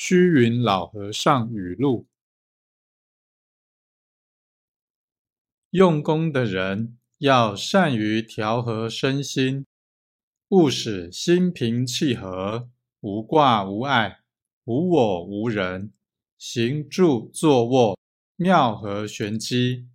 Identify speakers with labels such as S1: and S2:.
S1: 虚云老和尚语录：用功的人要善于调和身心，勿使心平气和，无挂无碍，无我无人，行住坐卧，妙合玄机。